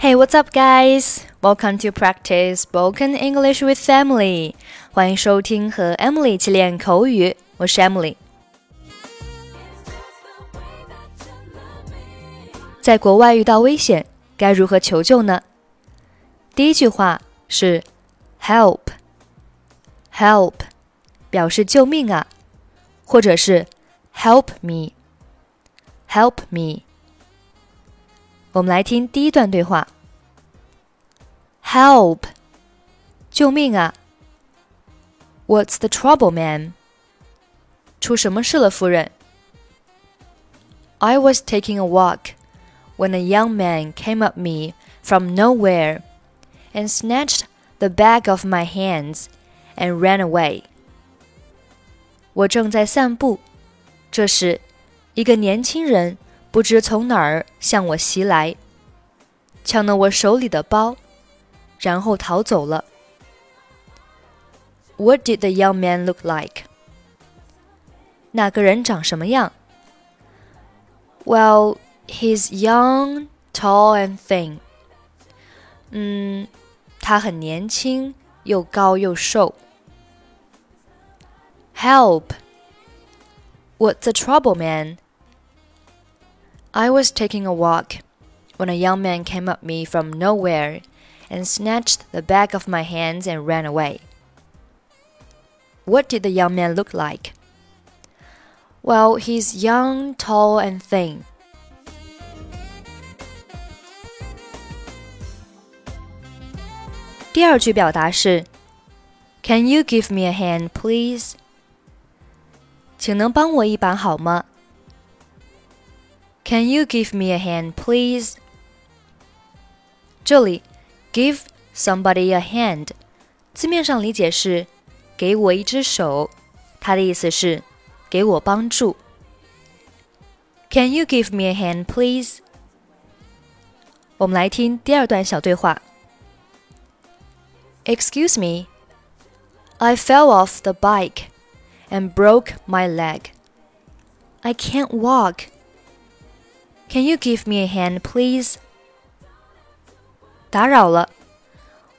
Hey, what's up, guys? Welcome to practice spoken English with Emily. 欢迎收听和 Emily 一起练口语，我是 Emily。在国外遇到危险，该如何求救呢？第一句话是 “help”，help 表示救命啊，或者是 “help me”，help me。我们来听第一段对话。Help！救命啊！What's the trouble, man？出什么事了，夫人？I was taking a walk when a young man came up me from nowhere and snatched the bag off my hands and ran away. 我正在散步，这时，一个年轻人 不知从哪儿向我袭来，抢了我手里的包，然后逃走了。What did the young man look like？那个人长什么样？Well, he's young, tall and thin. 嗯，他很年轻，又高又瘦。Help! What's the trouble, man? I was taking a walk when a young man came up me from nowhere and snatched the bag off my hands and ran away. What did the young man look like? Well, he's young, tall, and thin. 第二句表达是 Can you give me a hand, please? 请能帮我一把好吗 ？can you give me a hand, please? 这里，give somebody a hand，字面上理解是给我一只手，它的意思是给我帮助。Can you give me a hand, please? 我们来听第二段小对话。Excuse me, I fell off the bike and broke my leg. I can't walk. Can you give me a hand, please? 打扰了，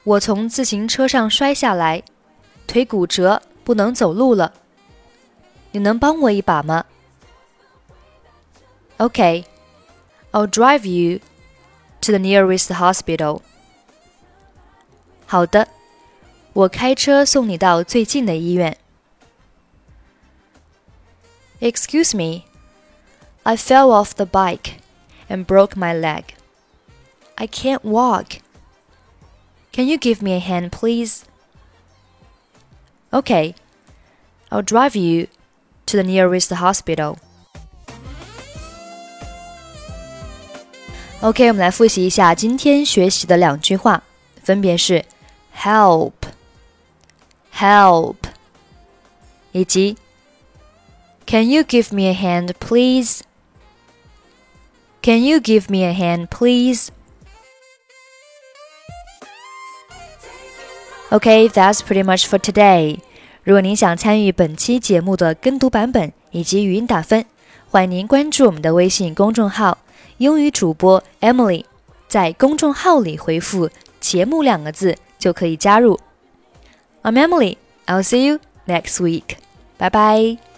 我从自行车上摔下来，腿骨折，不能走路了。你能帮我一把吗？Okay, I'll drive you to the nearest hospital. 好的，我开车送你到最近的医院。Excuse me. I fell off the bike and broke my leg. I can't walk. Can you give me a hand, please? Okay, I'll drive you to the nearest hospital. OK，我们来复习一下今天学习的两句话，分别是 help、help 以及 Can you give me a hand, please? Can you give me a hand, please? OK, that's pretty much for today. 如果您想参与本期节目的跟读版本以及语音打分，欢迎您关注我们的微信公众号“英语主播 Emily”。在公众号里回复“节目”两个字就可以加入。I'm Emily. I'll see you next week. 拜拜